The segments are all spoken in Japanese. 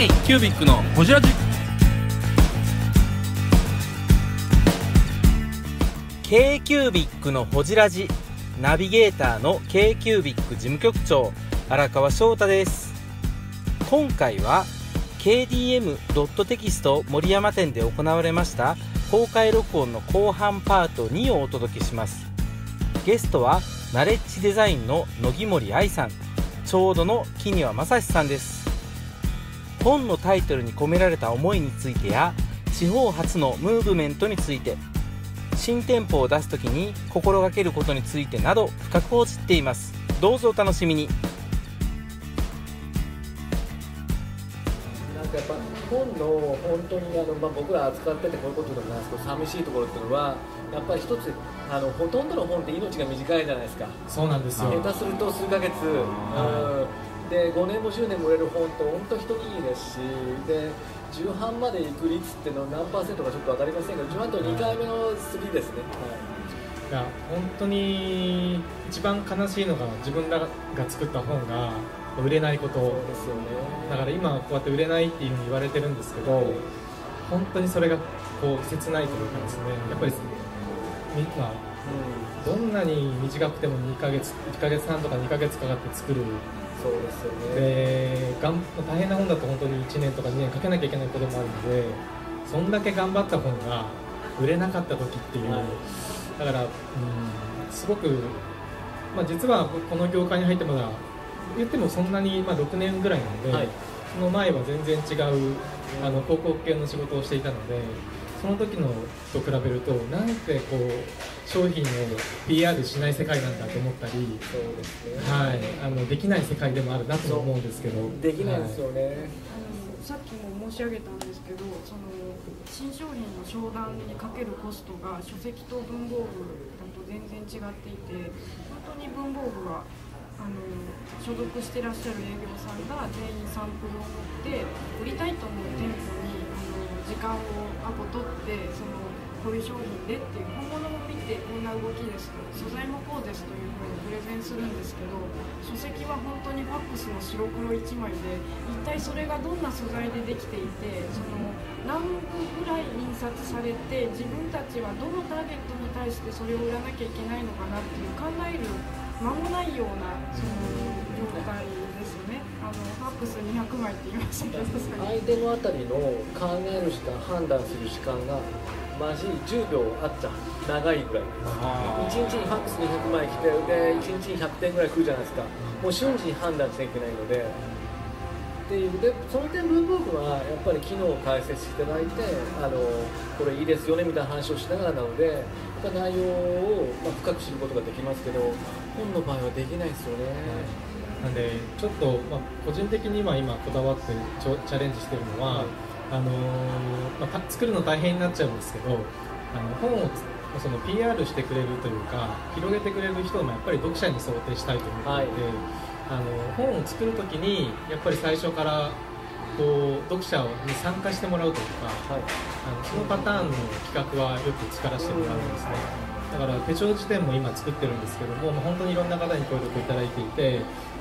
K キュービックのホジラジ。K キュービックのほじラジ。ナビゲーターの k キュービック事務局長荒川翔太です。今回は KDM ドットテキスト森山店で行われました公開録音の後半パート2をお届けします。ゲストはナレッジデザインの野木森愛さんちょうどの木庭正史さんです。本のタイトルに込められた思いについてや地方発のムーブメントについて新店舗を出す時に心がけることについてなど深く報じっています。どうぞお楽しみに。なんかやっぱ本の本当にあの、まあ、僕ら扱っててこういうことでもないですけど寂しいところっていうのはやっぱり一つあのほとんどの本って命が短いじゃないですか。そうなんですよ。下手すると数ヶ月、うん、で5年も10年も売れる本って本当一握りですしで重版まで行く率っていうのは何パーセントかちょっと分かりませんけど重版と2回目の3ですね、い。や本当に一番悲しいのが自分らが作った本が売れないこと。ですよね。だから今こうやって売れないっていうふうに言われてるんですけど本当にそれがこう切ないというかですねやっぱりみまあどんなに短くても2ヶ月1ヶ月半とか2ヶ月かかって作るそうですよね。でがん大変な本だと本当に1年とか2年かけなきゃいけないこともあるのでそんだけ頑張った本が売れなかった時っていう、はい。だから、うん、すごく、まあ、実はこの業界に入ってまだ言ってもそんなに、まあ、6年ぐらいなので、はい。その前は全然違うあの広告系の仕事をしていたのでその時のと比べるとなんてこう商品を PR しない世界なんだと思ったり、そうですね。はい、あのできない世界でもあるなと思うんですけど。できないですよね、あのさっきも申し上げたんですけどその新商品の商談にかけるコストが書籍と文房具だと全然違っていて本当に文房具はあの所属してらっしゃる営業さんが全員サンプルを持って売りたいと思う店舗に時間をアポ取ってそのこういう商品でっていう本物を見てこんな動きですと素材もこうですというふうにプレゼンするんですけど書籍は本当にファックスの白黒1枚で一体それがどんな素材でできていてその何部ぐらい印刷されて自分たちはどのターゲットに対してそれを売らなきゃいけないのかなっていう考える間もないようなその状態です。のファックス200枚って言いましたけどさっき相手のあたりの考える時間判断する時間がマジ10秒あっちゃ長いぐらい。です1日にファックス200枚来てで1日に100点ぐらい来るじゃないですか。もう瞬時に判断しなきゃいけないので。っていう。でその点文房具はやっぱり機能を解説していただいてあのこれいいですよねみたいな話をしながらなのでやっぱ内容を、まあ、深く知ることができますけど本の場合はできないですよね、なんでちょっと、まあ、個人的に今今こだわってちょチャレンジしてるのは、はい。あのーまあた、作るの大変になっちゃうんですけどあの本をつその PR してくれるというか広げてくれる人もやっぱり読者に想定したいと思っていて、あの本を作る時にやっぱり最初からこう読者に参加してもらうというかはい。あのそのパターンの企画はよく力してもらうんですね。だから手帳辞典も今作ってるんですけども、まあ、本当にいろんな方に協力いただいていて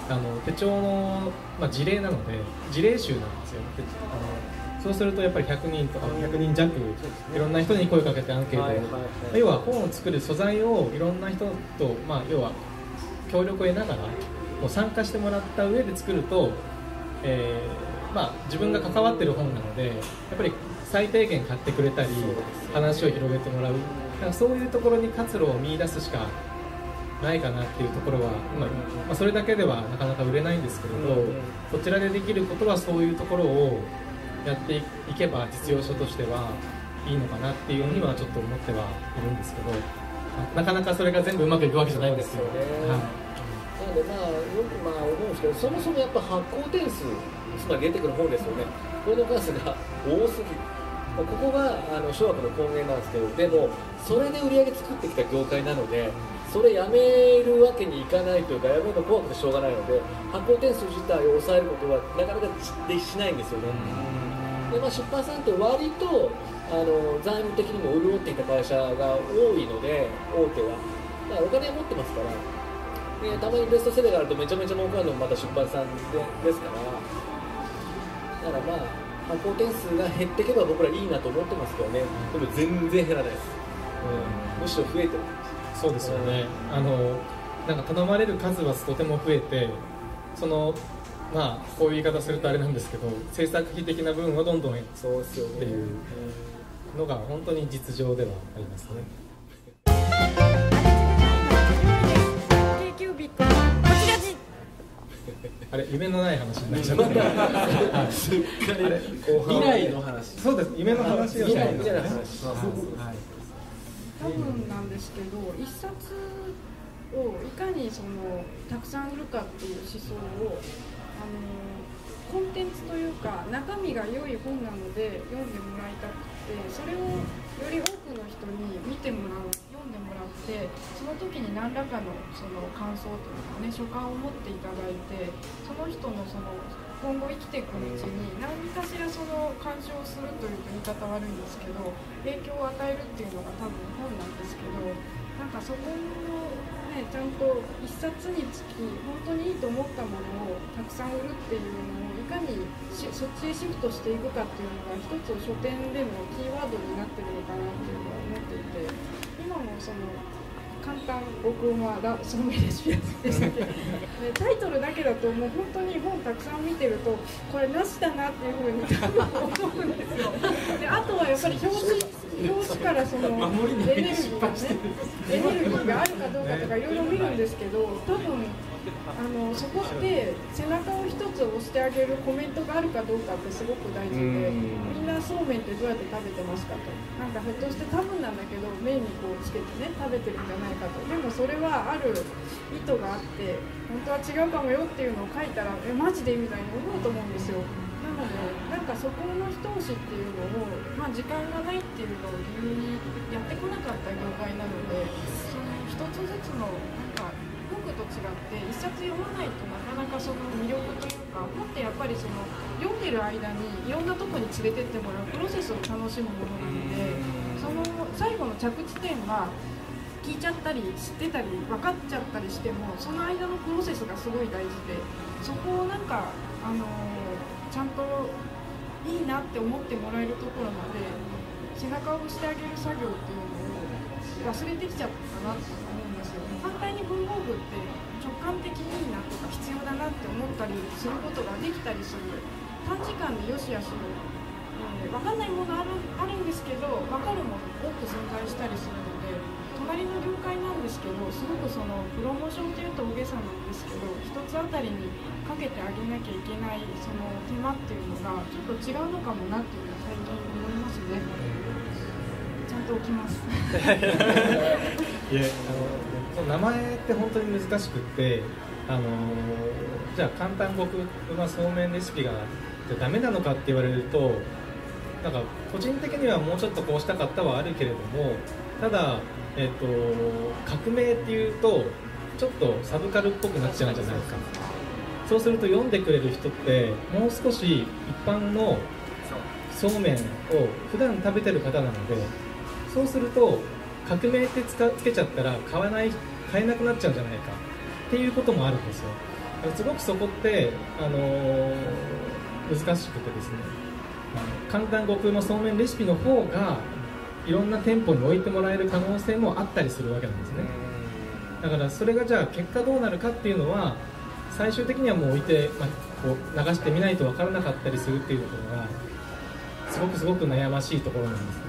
あの手帳の、まあ、事例なので事例集なんですよ。であのそうするとやっぱり100人とか100人弱いろんな人に声かけてアンケートを、はいはいはい。要は本を作る素材をいろんな人と、まあ、要は協力を得ながらもう参加してもらった上で作ると、えーまあ、自分が関わってる本なのでやっぱり最低限買ってくれたり話を広げてもらう。だからそういうところに活路を見出すしかないかなっていうところは、まあまあ、それだけではなかなか売れないんですけれど、うん。こちらでできることはそういうところをやっていけば実用書としてはいいのかなっていうにはちょっと思ってはいるんですけどなかなかそれが全部うまくいくわけじゃないんですよ。ね。はい。なのでまあよくまあ思うんですけどそもそもやっぱ発行点数つまり出てくる本ですよね。これの数が多すぎ。まあここがあの諸悪の根源なんですけどでもそれで売り上げ作ってきた業界なのでそれやめるわけにいかないというかやめるの怖くてしょうがないので発行点数自体を抑えることはなかなかでしないんですよね、でまあ、出版さんって割とあの財務的にも潤っていた会社が多いので大手は。だからお金を持ってますから。でたまにベストセラーがあるとめちゃめちゃ儲かるのもまた出版さんでですから。だからまあ発行点数が減っていけば僕らいいなと思ってますけどね。でも全然減らないです、うん、むしろ増えてるそうですよね、あのなんか頼まれる数はとても増えてそのまあこういう言い方するとあれなんですけど制作費的な分はどんどん減ってそうですよねっていうのが本当に実情ではありますね。あれ 夢のない話になっちゃった。未来の話。そうです。夢の話を未来したい。みたいな話。はい多分なんですけど一冊をいかにそのたくさん売るかっていう思想をあのコンテンツというか中身が良い本なので読んでもらいたくてそれをより多くの人に見てもらう読んでもらってその時に何らかのその感想というかね所感を持っていただいてその人のその今後生きていくうちに何かしらその干渉するというと言い方悪いんですけど影響を与えるっていうのが多分本なんですけどなんかそこのねちゃんと一冊につき本当にいいと思ったものをたくさん売るっていうのをいかにそっちへシフトしていくかっていうのが一つ書店でのキーワードになってるのかなっていうのは思っていて今もその簡単僕はラそのレシピでしたけ、タイトルだけだともう本当に本たくさん見てるとこれなしだなっていうふうに思うんですよであとはやっぱり表紙表紙からそのエネルギーがね。エネルギーがあるかどうかとかいろいろ見るんですけど多分あのそこって背中を一つ押してあげるコメントがあるかどうかってすごく大事でみんなそうめんってどうやって食べてますかと。なんかひょっとして多分なんだけど麺にこうつけてね食べてるんじゃないかと。でもそれはある意図があって本当は違うかもよっていうのを書いたらえマジでみたいに思うと思うんですよ。なのでなんかそこの一押しっていうのを、まあ、時間がないっていうのを理由にやってこなかった業界なのでその一つずつのと違って一冊読まないとなかなかその魅力というかもっとやっぱりその読んでる間にいろんなとこに連れてってもらうプロセスを楽しむものなのでその最後の着地点は聞いちゃったり知ってたり分かっちゃったりしてもその間のプロセスがすごい大事でそこをなんか、あのちゃんといいなって思ってもらえるところまで背中を押してあげる作業っていうのを忘れてきちゃったなって反対に文房具って直感的にいいなとか必要だなって思ったりすることができたりする。短時間でよしあしの、えー分かんないものあるあるんですけど分かるもの多く存在したりするので隣の業界なんですけどすごくそのプロモーションというと大げさなんですけど一つあたりにかけてあげなきゃいけないその手間っていうのがちょっと違うのかもなっていうのは最近思いますね。ちゃんと起きます。いえあのその名前って本当に難しくってあのじゃあ簡単極うまそうめんレシピがじゃあダメなのかって言われるとなんか個人的にはもうちょっとこうしたかったはあるけれどもただ、えっと革命っていうとちょっとサブカルっぽくなっちゃうんじゃないか。そうすると読んでくれる人ってもう少し一般のそうめんを普段食べてる方なのでそうすると革命ってつかつけちゃったら買わない買えなくなっちゃうんじゃないか。っていうこともあるんですよ。すごくそこって、あのー難しくてですね。簡単極のそうめんレシピの方がいろんな店舗に置いてもらえる可能性もあったりするわけなんですね。だからそれがじゃあ結果どうなるかっていうのは最終的にはもう置いて、まあ、こう流してみないと分からなかったりするっていうところがすごくすごく悩ましいところなんですね、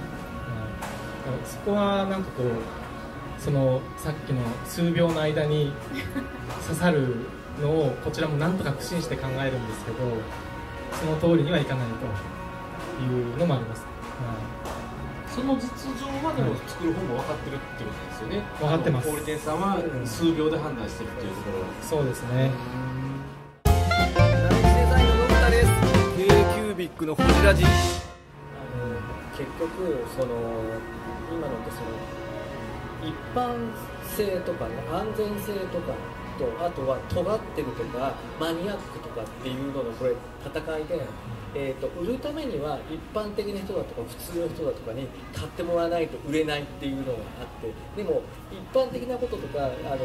そこはなんかこうそのさっきの数秒の間に 刺さるのをこちらもなんとか苦心して考えるんですけどその通りにはいかないというのもあります、はその実情はでも作る方も分かってるってことですよね。分かってます。小売店さんは数秒で判断してるっていうところ。は、い、そうですね。ナイスデザインののび太です。K キュービックのフジラジ。結局その今のってその一般性とかね安全性とかとあとは尖ってるとかマニアックとかっていうののこれ戦いで、えー、と売るためには一般的な人だとか普通の人だとかに買ってもらわないと売れないっていうのがあってでも一般的なこととかあのっ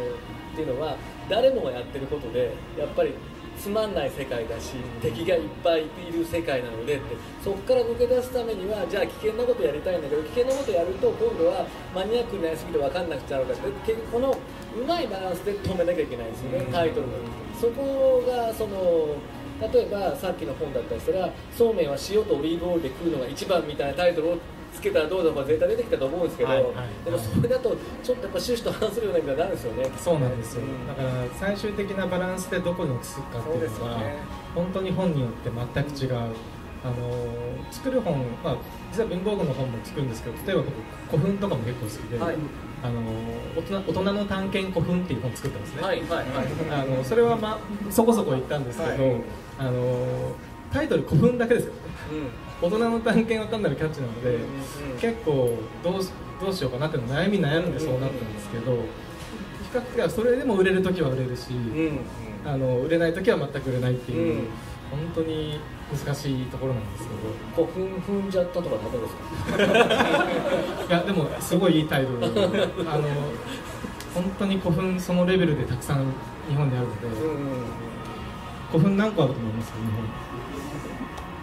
ていうのは誰もがやってることでやっぱりつまんない世界だし敵がいっぱいいる世界なのでってそこから抜け出すためにはじゃあ危険なことやりたいんだけど危険なことやると今度はマニアックになりすぎて分かんなくちゃうから結局このうまいバランスで止めなきゃいけないんですよね、タイトルのそこがその例えばさっきの本だったりしたらそうめんは塩とオリーブオイルで食うのが一番みたいなタイトルをつけたらどうだとか絶対出てきたと思うんですけど、はいはいでもそれだとちょっとやっぱ趣旨と反するような意味になるんですよねそうなんですよ、うん。だから最終的なバランスでどこに落ち着くかっていうのは、本当に本によって全く違う、あの作る本、まあ、実は文房具の本も作るんですけど例えば僕古墳とかも結構好きで、はい。あの大人大人の探検古墳っていう本作ったんですね、はいはいはい。あのそれは、まあ、そこそこ言ったんですけど、はい。あのタイトル古墳だけですよ。うん大人の探検は単なるキャッチなので、結構どうしどうしようかなっていうの悩み悩んでそうなったんですけど、比較的はそれでも売れる時は売れるし、うんあの売れない時は全く売れないっていう、うん。本当に難しいところなんですけど。古墳踏んじゃったとかですか？いやでもすごいいいタイトルあの本当に古墳そのレベルでたくさん日本であるので、うん古墳何個あると思います？か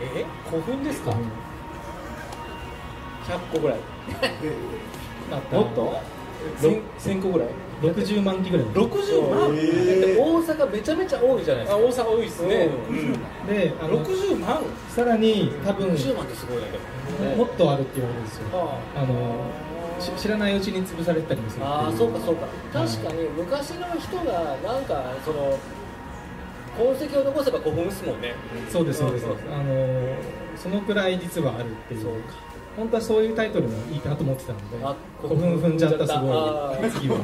え古墳ですか？日本100個ぐらい。だった。もっと？1000個ぐらい。60万機ぐらい。60万？で大阪めちゃめちゃ多いじゃないですか。あ大阪多いですね、うん。であの60万？さらに多分60万ってすごいだけど。もっとあるって言われるんですよ。ああ。のし知らないうちに潰されてたりもするあーそうかそうか。確かに昔の人がなんかその痕跡を残せば古墳ですもんね。そうですそうです、うんあのそのくらい実はあるっていう。本当はそういうタイトルもいいかなと思ってたのであ古墳踏んじゃったすあごーい次は。は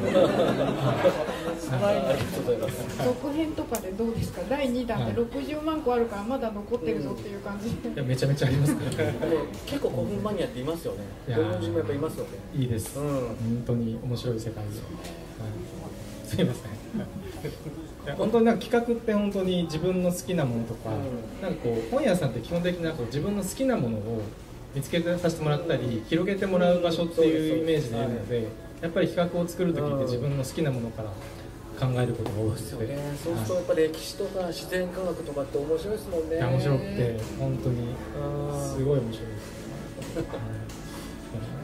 い。ありがとうございます。続編とかでどうですか？第2弾ではい。60万個あるからまだ残ってるぞっていう感じで、いやめちゃめちゃありますから。結構古墳マニアっていますよね。いや古墳人もやっぱいますよね。いいです、うん。本当に面白い世界で、はい、すいません本当になんか企画って本当に自分の好きなものとか、うん。なんかこう本屋さんって基本的になんかこう自分の好きなものを見つけてさせてもらったり広げてもらう場所っていうイメージでいるのでやっぱり企画を作る時って自分の好きなものから考えることが多くて、ですよね。そうするとやっぱ歴史とか自然科学とかって面白いですもんね。面白くて本当にうん。すごい面白いです、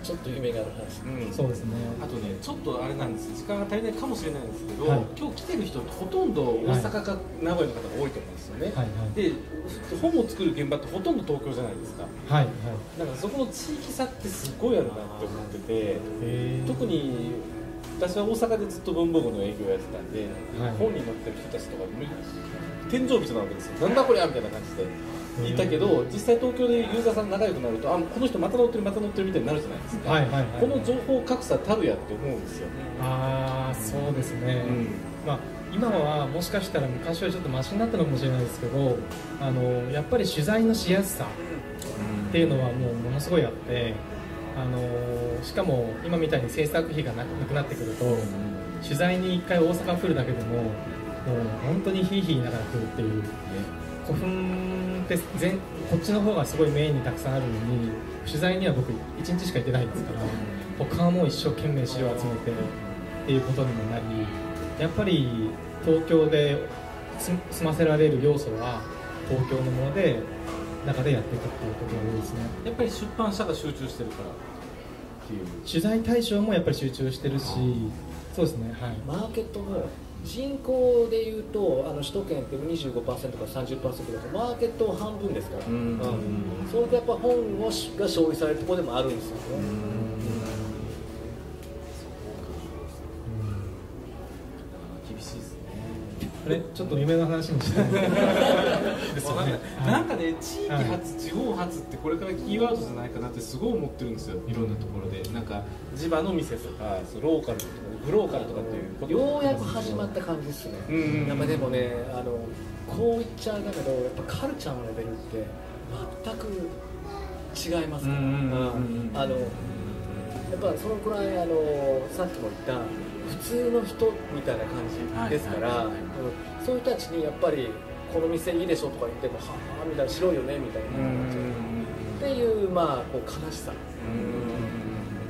ちょっと夢がある話。うん。そうですね。あとねちょっとあれなんです。時間が足りないかもしれないんですけど、はい。今日来てる人ってほとんど大阪か名古屋の方が多いと思うんですよね、はい。はい。で本を作る現場ってほとんど東京じゃないですか。はい。はい。だからそこの地域差ってすごいあるなって思ってて特に私は大阪でずっと文房具の営業をやってたんで、はい。本に載ってる人たちとか天井人なわけですよ。なんだこりゃみたいな感じでいたけど実際東京でユーザーさん仲良くなるとあこの人また乗ってるまた乗ってるみたいになるじゃないですか、はいはいはいこの情報格差たるやって思うんですよ、ああそうですね、うん。まあ、今はもしかしたら昔はちょっとマシになったのかもしれないですけどあのやっぱり取材のしやすさっていうのはもうものすごいあってあのしかも今みたいに制作費がなくなってくると取材に1回大阪来るだけでももう本当にヒーヒー言いながら来るっていう古墳って全こっちの方がすごいメインにたくさんあるのに取材には僕1日しか行ってないんですから他はもう一生懸命資料を集めてっていうことにもなりやっぱり東京で済済ませられる要素は東京のもので中でやっていくっていうことが多いですね。やっぱり出版社が集中してるからっていう。取材対象もやっぱり集中してるしそうですねはい。マーケットも人口でいうとあの首都圏って25%か30%だとマーケット半分ですから、うん。それとやっぱ本が消費されるところでもあるんですよね、あれ？ちょっと夢の話にして。ですよね。なんかね地域発、地方発ってこれからキーワードじゃないかなってすごい思ってるんですよ。いろんなところで。なんか地場の店とかそうローカルとかグローカルとかっていうようやく始まった感じですね、うんうんうん。やっぱでもねあのこう言っちゃうだけどやっぱカルチャーのレベルって全く違いますから、うんうんうんうんうん。あのやっぱそのくらいあのさっきも言った普通の人みたいな感じですから、そういう人たちにやっぱりこの店いいでしょとか言ってもはあみたいな白いよねみたいな、っていうまあこう悲しさ、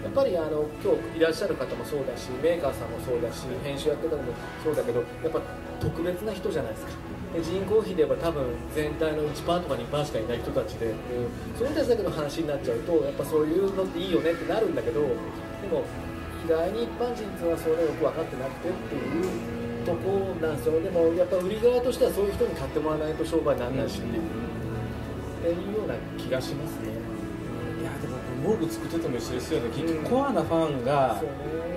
やっぱりあの今日いらっしゃる方もそうだしメーカーさんもそうだし編集やってる方もそうだけどやっぱ特別な人じゃないですか。で人口比で言えば多分全体の1%とか2%しかいない人たちで、うん、その人たちだけの話になっちゃうとやっぱそういうのっていいよねってなるんだけどでも意外に一般人っていうのはそれよく分かってなくてっていうとこなんですよでもやっぱ売り側としてはそういう人に買ってもらわないと商売にならないしっていう,、っていうような気がしますね。いやでも文具作ってても一緒ですよね。結局コアなファンが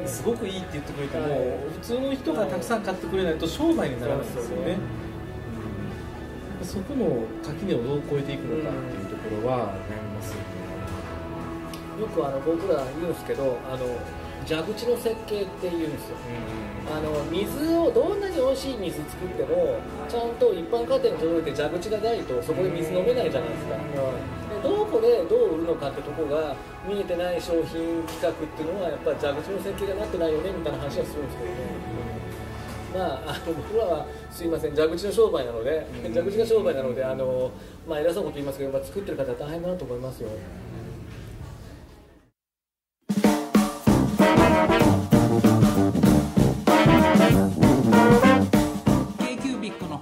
すごくいいって言ってくれても、はい。普通の人がたくさん買ってくれないと商売にならないんですよね。うん。そこの垣根をどう越えていくのかっていうところは悩みますよね、よくあの僕ら言うんですけどあの蛇口の設計って言うんですよ。あの水をどんなに美味しい水作ってもちゃんと一般家庭に届いて蛇口がないとそこで水飲めないじゃないですか、でどこでどう売るのかってとこが見えてない商品企画っていうのはやっぱり蛇口の設計がなってないよねみたいな話はするんですけどね。まあ、あの僕らはすいません蛇口の商売なので、うん蛇口が商売なのであの、まあ、偉そうなこと言いますけど、まあ、作ってる方は大変だなと思いますよ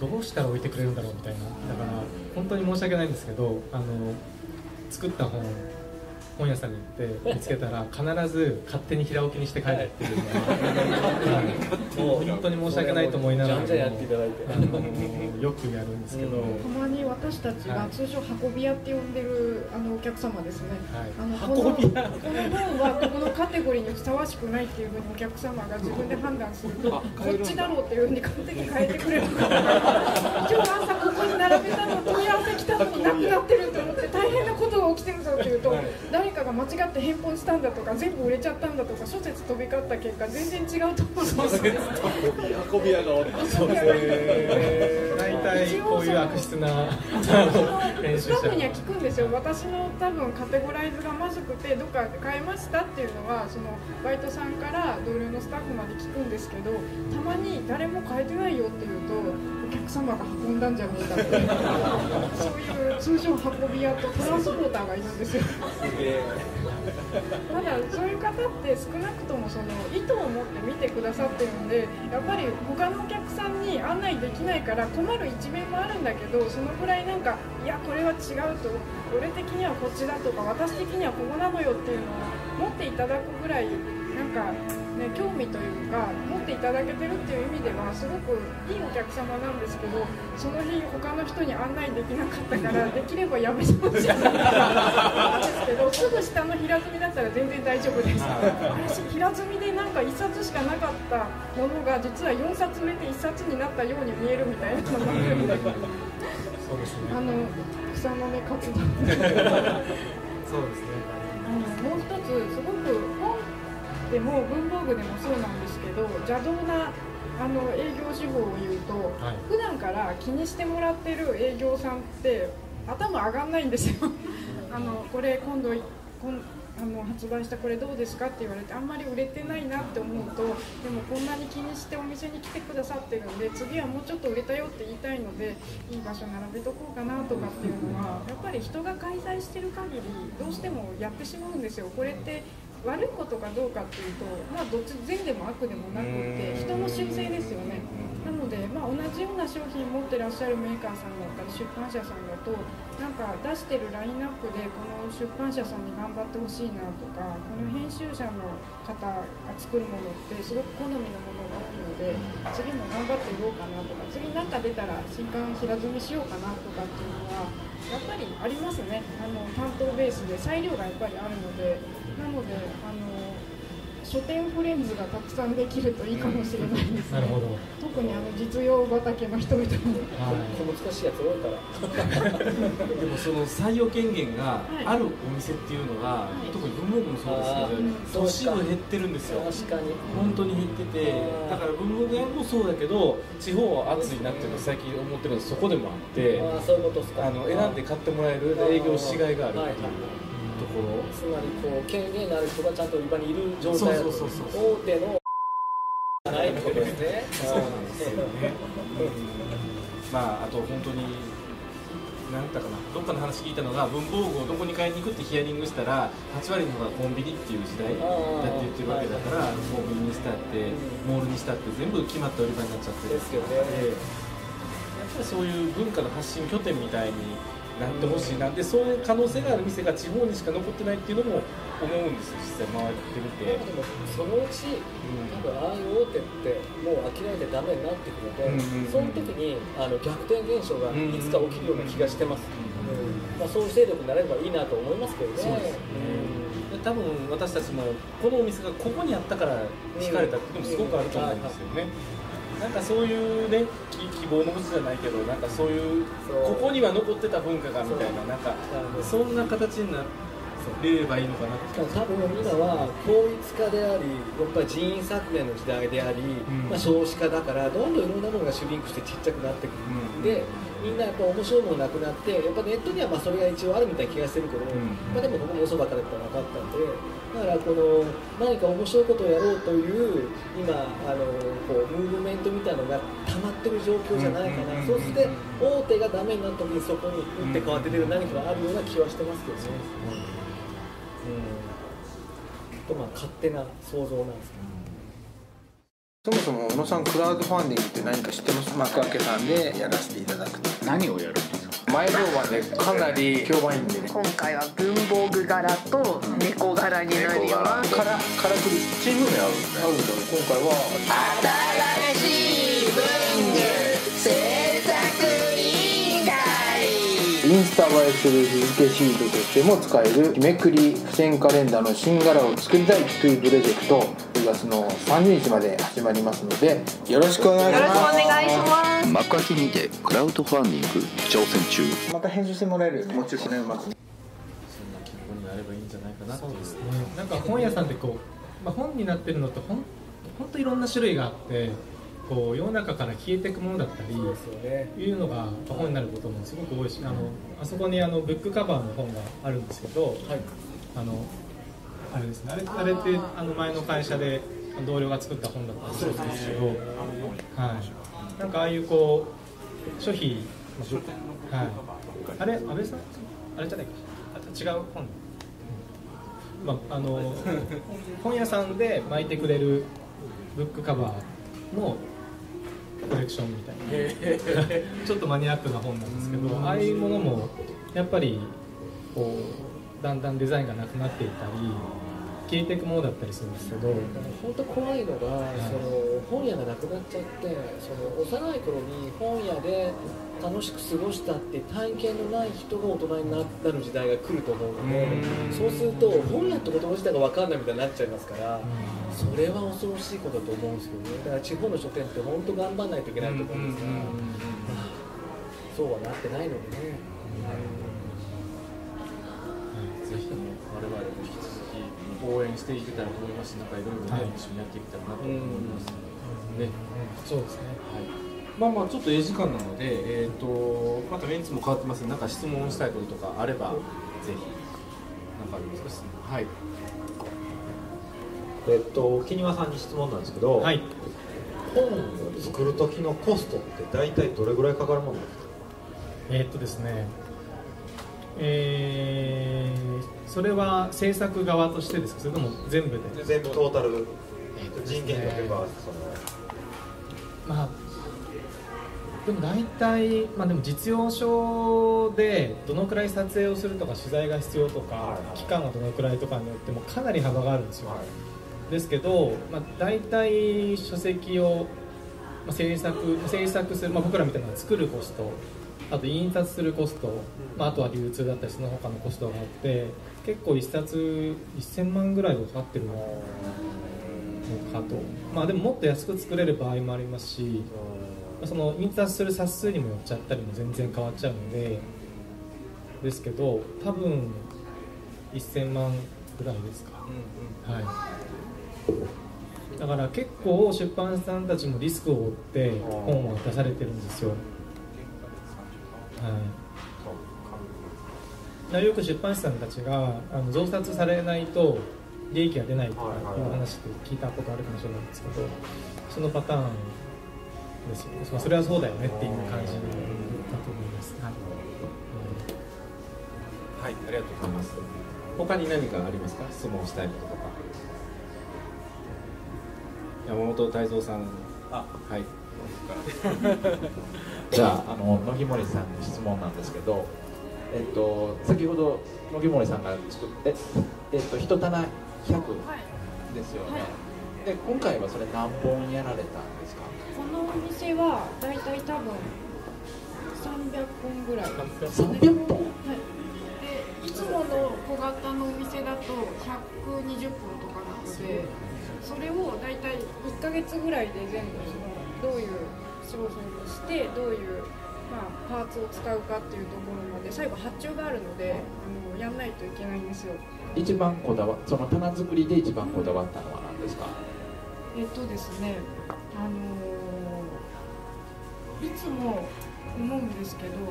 どうしたら置いてくれるんだろうみたいな。だから本当に申し訳ないんですけどあの作った本本屋さんに行って見つけたら必ず勝手に平置きにして帰るっていうのは、もう本当に申し訳ないと思いながらよくやるんですけど、うん。たまに私たちが通称運び屋って呼んでるあのお客様ですね、はい。あのこのこの本はここのカテゴリーにふさわしくないっていうふうにお客様が自分で判断するとこっちだろうっていうふうに勝手に変えてくれるから今日朝ここに並べたの問い合わせ来たのになくなってると思って大変なことが起きてるぞって言うと誰かが間違って返本したんだとか全部売れちゃったんだとか諸説飛び交った結果全然違うと思うんですよ こういう悪質なスタッ者。フには聞くんですよ。私の多分カテゴライズがまずくてどっかで変えましたっていうのはそのバイトさんから同僚のスタッフまで聞くんですけどたまに誰も変えてないよっていうとお客様が運んだんじゃねえかってそういう通常運び屋とトランスポーターがいるんですよただそういう方って少なくともその意図を持って見てくださってるんでやっぱり他のお客さんに案内できないから困る一面もあるんだけどそのぐらいなんかいやこれは違うと俺的にはこっちだとか私的にはここなのよっていうのを持っていただくぐらいなんか、ね、興味というかもっていただけてるっていう意味ではすごくいいお客様なんですけどその日他の人に案内できなかったからできればやめてほしいなんですけどすぐ下の平積みだったら全然大丈夫です。私平積みでなんか1冊しかなかったものが実は4冊目で1冊になったように見えるみたいなのがあるんで。あの草の根活動。そうですね。あの もう一つすごく本でも文房具でもそうなんですけど邪道なあの営業手法を言うと、はい。普段から気にしてもらってる営業さんって頭上がんないんですよ。あのこれ今度あの発売したこれどうですかって言われてあんまり売れてないなって思うとでもこんなに気にしてお店に来てくださってるんで次はもうちょっと売れたよって言いたいのでいい場所並べとこうかなとかっていうのはやっぱり人が開催してる限りどうしてもやってしまうんですよ。これって悪いことかどうかっていうとまあどっち善でも悪でもなくって人の習性ですよねなので、まあ、同じような商品持ってらっしゃるメーカーさんだったり出版社さんだとなんか出してるラインナップでこの出版社さんに頑張ってほしいなとかこの編集者の方が作るものってすごく好みのものが多いので次も頑張っていこうかなとか次なんか出たら新刊平積みしようかなとかっていうのはやっぱりありますね。あの担当ベースで裁量がやっぱりあるので。なのであの書店フレンズがたくさんできるといいかもしれないですね。なるほど、特にあの実用畑の人々には難しいやつ多いから。でもその採用権限があるお店っていうのが、特に文房具もそうですけど、都市部減ってるんですよ。確かに。本当に減っててだから文房具屋もそうだけど地方は暑いなっていうのは最近思ってるのはそこでもあってああそういうことですか。あの選んで買ってもらえる営業しがいがあるっていう。ところつまりこう権限のある人がちゃんと売り場にいる状態大手のじゃないってことですねそうなんですよね、まああと本当に何だかなどっかの話聞いたのが文房具をどこに買いに行くってヒアリングしたら8割の方がコンビニっていう時代だって言ってるわけだからコンビニにしたってモールにしたって全部決まった売り場になっちゃってるですよね。でやっぱりそういう文化の発信拠点みたいになってほしいな。でそういう可能性がある店が地方にしか残ってないっていうのも思うんですよ実際回ってみて。でもそのうち多分ああいう大手ってもう諦めてダメになってくるので、うんうん。その時にあの逆転現象がいつか起きるような気がしてます、うん。まあ、そういう勢力になれればいいなと思いますけどね。そうですで多分私たちもこのお店がここにあったから惹かれたっていうのもすごくあると思うんですよね、なんかそういうねき希望の星じゃないけどなんかそういうそうここには残ってた文化がみたいななんかそんな形になれればいいのかなって。多分今は効率化でありやっぱり人員削減の時代であり、ん。まあ、少子化だからどんどんいろんなものがシュリンクしてちっちゃくなってくる、うん。でみんなやっぱ面白いものなくなってやっぱネットにはまあそれが一応あるみたいな気がしてるけど、ん。まあ、でもここも嘘ばっかだったら分かったんでだからこの何か面白いことをやろうという今あのこうムーブメが溜まってる状況じゃないかな、うんそして大手がダメになった時にそこに打って変わって出る何かがあるような気はしてますけどね。うん。とまあ勝手な想像なんですけど。そもそも小野さんクラウドファンディングって何か知ってます？幕開けさんでやらせていただくと。何をやるんですか？前評判でかなり評判いいんで。ね今回は文房具柄と猫柄になります。からからくりチーム名あるんであるんだ今回はインスタ映えする日付シートとしても使える日めくり付箋カレンダーの新柄を作りたいというプロジェクト10月の30日まで始まりますのでよろしくお願いしよろしくおます。願いします幕開けにてクラウドファンディング挑戦中。また編集してもらえるもちろん調べます。そんなればいいんじゃないかなっていうね。なんか本屋さんってこう、まあ、本になってるのってほん本当いろんな種類があってこう世の中から消えていくものだったりそうですよね。いうのが本になることもすごく多いしあのあそこにあのブックカバーの本があるんですけど、あのあれですねあれあれってあの前の会社で同僚が作った本だったりするんですけど、はい、なんかああいうこう書費、はい、あれ安倍さん？あれじゃないか。あ違う本、うんまあ、あの 本屋さんで巻いてくれるブックカバーのコレクションみたいな。ちょっとマニアックな本なんですけどああいうものもやっぱりこうだんだんデザインがなくなっていったり消えていくものだったりするんですけど本当怖いのが、その本屋がなくなっちゃってその幼い頃に本屋で楽しく過ごしたって体験のない人が大人になる時代が来ると思うのでそうすると本屋って言葉自体が分かんないみたいになっちゃいますからそれは恐ろしいことだと思うんですけどね。だから地方の書店って本当頑張らないといけないと思うんですが、まあそうはなってないのでね。ぜひね我々も引き続き応援していけたらと思いますしなんかいろいろね、はい。一緒にやっていけたらなと思いますね、そうですね。はい、まあまあちょっとええ時間なので、えー、とまたメンツも変わってますなんか質問したいこととかあればぜひなんかありますか？質問はい。えっと木庭さんに質問なんですけど、はい。本を作る時のコストって大体どれぐらいかかるものですか？えーっとですねえーそれは制作側としてですか？それとも全部で？全部トータル人件費とかその。まあでも大体、まあ、でも実用書でどのくらい撮影をするとか取材が必要とか、はいはい。期間がどのくらいとかによってもかなり幅があるんですよ、ですけど、まあ、大体書籍を、まあ、制作制作する、まあ、僕らみたいなのは作るコストあと印刷するコスト、まあ、あとは流通だったりその他のコストがあって結構一冊1000万ぐらいはかかってるのかと。まあでももっと安く作れる場合もありますしまあその印刷する冊数にもよっちゃったりも全然変わっちゃうのでですけど多分1000万ぐらいですか、はい、だから結構出版社さんたちもリスクを負って本を出されてるんですよ、はい、よく出版社さんたちがあの増刷されないと利益が出ないという話って聞いたことあるかもしれないんですけどそのパターンですよね、まあ、それはそうだよねっていう感じだと思います、はい。はい、ありがとうございます。他に何かありますか？質問したいこととか。山本泰造さん。あ、はい。じゃああの野木森さんに質問なんですけど、えっと、先ほど野木森さんが作って、えっと、一棚100ですよね、で今回はそれ何本やられたんですか？このお店はだいたい多分300本ぐらい。300本。はい。でいつもの小型のお店だと120本とかなのでそれをだいたい1ヶ月ぐらいで全部そのどういう商品にしてどういう、まあ、パーツを使うかっていうところまで最後発注があるのであのやんないといけないんですよ。一番こだわその棚作りで一番こだわったのは何ですか？えっとですねあのーいつも思うんですけど、あの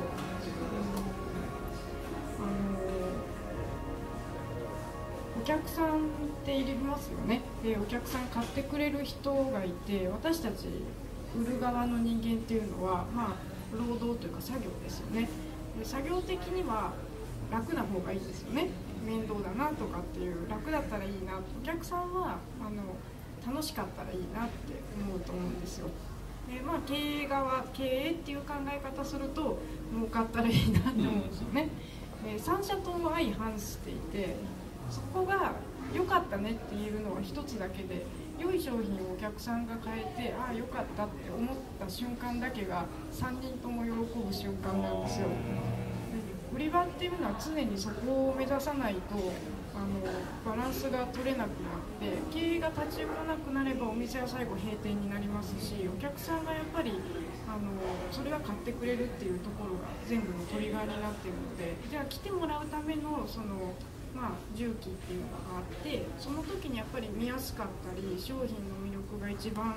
お客さんっていりますよね。でお客さん買ってくれる人がいて私たち売る側の人間っていうのはまあ労働というか作業ですよね。で作業的には楽な方がいいですよね。面倒だなとかっていう楽だったらいいな。お客さんはあの楽しかったらいいなって思うと思うんですよ。でまあ経営側経営っていう考え方すると儲かったらいいなって思うんですよね。で三者とも相反していてそこが良かったねって言えるのは一つだけで良い商品をお客さんが買えてああ良かったって思った瞬間だけが3人とも喜ぶ瞬間なんですよ。売り場っていうのは常にそこを目指さないとあのバランスが取れなくなって経営が立ち行かなくなればお店は最後閉店になりますしお客さんがやっぱりあのそれは買ってくれるっていうところが全部のトリガーになってるのでじゃあ来てもらうためのそのまあ、重機っていうのがあってその時にやっぱり見やすかったり商品の魅力が一番、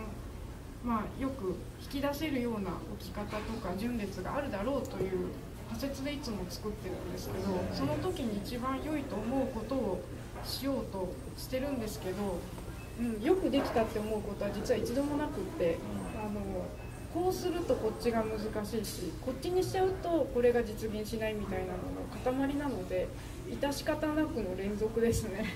まあ、よく引き出せるような置き方とか順列があるだろうという仮説でいつも作ってるんですけどその時に一番良いと思うことをしようとしてるんですけど、うん、よくできたって思うことは実は一度もなくってあのこうするとこっちが難しいしこっちにしちゃうとこれが実現しないみたいなのの塊なので致し方なくの連続ですね。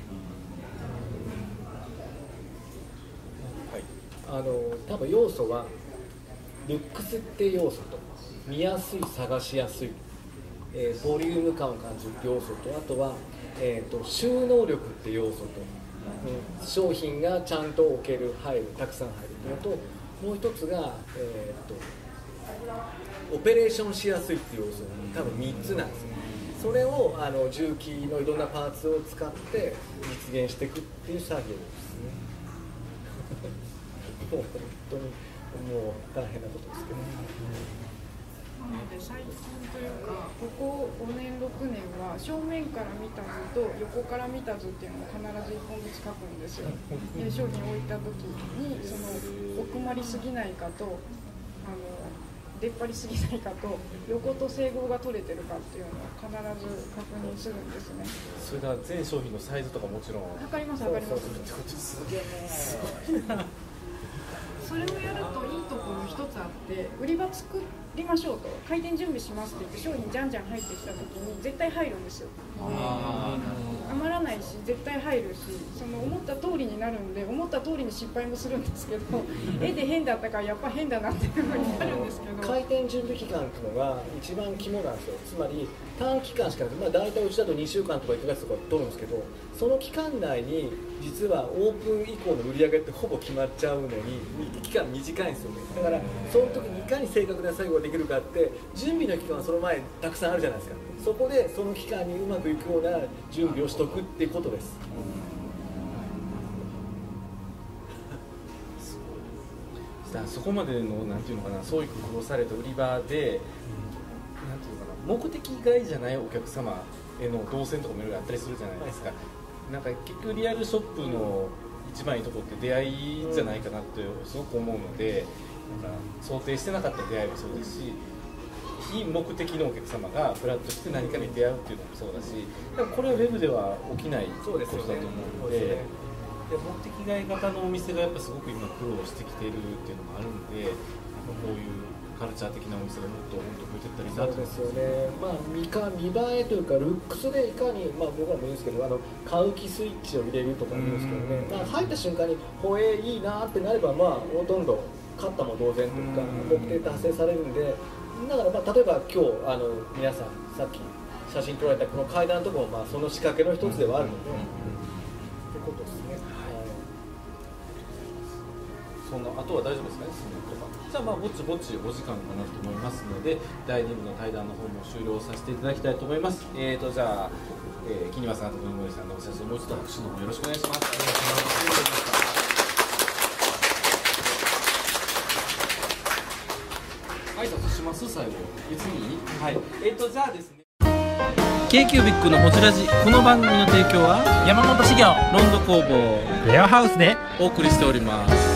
あの多分要素はルックスって要素と見やすい探しやすい、えーボリューム感を感じる要素とあとは、えー、と収納力って要素と、うん。商品がちゃんと置ける入るたくさん入るっていうのともう一つが、えー、とオペレーションしやすいっていう要素多分3つなんですよ。それをあの重機のいろんなパーツを使って実現していくっていう作業ですね。もう本当にもう大変なことですけど、なので最近というかここ5年6年は正面から見た図と横から見た図っていうのを必ず1本ずつ書くんですよ。で商品を置いた時にその奥まりすぎないかとあの出っ張りすぎないかと横と整合が取れてるかっていうのを必ず確認するんですね。それでは全商品のサイズとかもちろん。測ります測ります。すげえ。すごい。なそれをやるといいところ一つあって売り場作りましょうと。開店準備しますって言って商品じゃんじゃん入ってきた時に絶対入るんですよ。余らないし絶対入るしその思った通りになるんで思った通りに失敗もするんですけど 絵で変だったからやっぱ変だなっていうふうになるんですけど。開店準備期間っていうのが一番肝なんですよ。つまり短期間しかなくて、まあ、大体うちだと2週間とか1ヶ月とか取るんですけどその期間内に実はオープン以降の売り上げってほぼ決まっちゃうのに期間短いんですよね。だからその時にいかに正確な作業ができるかって準備の期間はその前たくさんあるじゃないですか。そこでその期間にうまくいくような準備をしとくっていうことです。そこまでのなんていうのかな創意工夫をされた売り場で、なんていうのかな目的外じゃないお客様への動線とかもいろいろあったりするじゃないですか、なんか結局リアルショップの一番いいところって出会いじゃないかなってすごく思うので、想定してなかった出会いもそうですし非目的のお客様がフラッとして何かに出会うっていうのもそうだしだからこれはウェブでは起きないことだと思うので。で目的外型のお店がやっぱすごく今苦労してきてるっていうのもあるんで、こういうカルチャー的なお店がもっと本当増えてったらいいなとそうですよね、まあ、見か見栄えというか、ルックスでいかに、まあ、僕らも言うんですけど、あの買う気スイッチを入れるとか言うんですけどね、まあ、入った瞬間に、ほえいいなってなれば、まあ、ほとんど買ったも同然というか、目的達成されるんで、だから、まあ、例えば今日あの皆さん、さっき写真撮られたこの階段のところも、まあ、その仕掛けの一つではあるので、ってことですね。そんなあとは大丈夫ですかね、質問とか。じゃあ、まあ、ぼちぼちお時間かなと思いますので、第2部の対談の方も終了させていただきたいと思います。えーと、じゃあ、えー、木庭さんと文森さんのお説をもう一度拍手の方よろしくお願いします。挨拶します最後。別にいい？はい。えーと、じゃあですね。k q b i c のほじラジこの番組の提供は山本修行ロンド工房レアハウスでお送りしております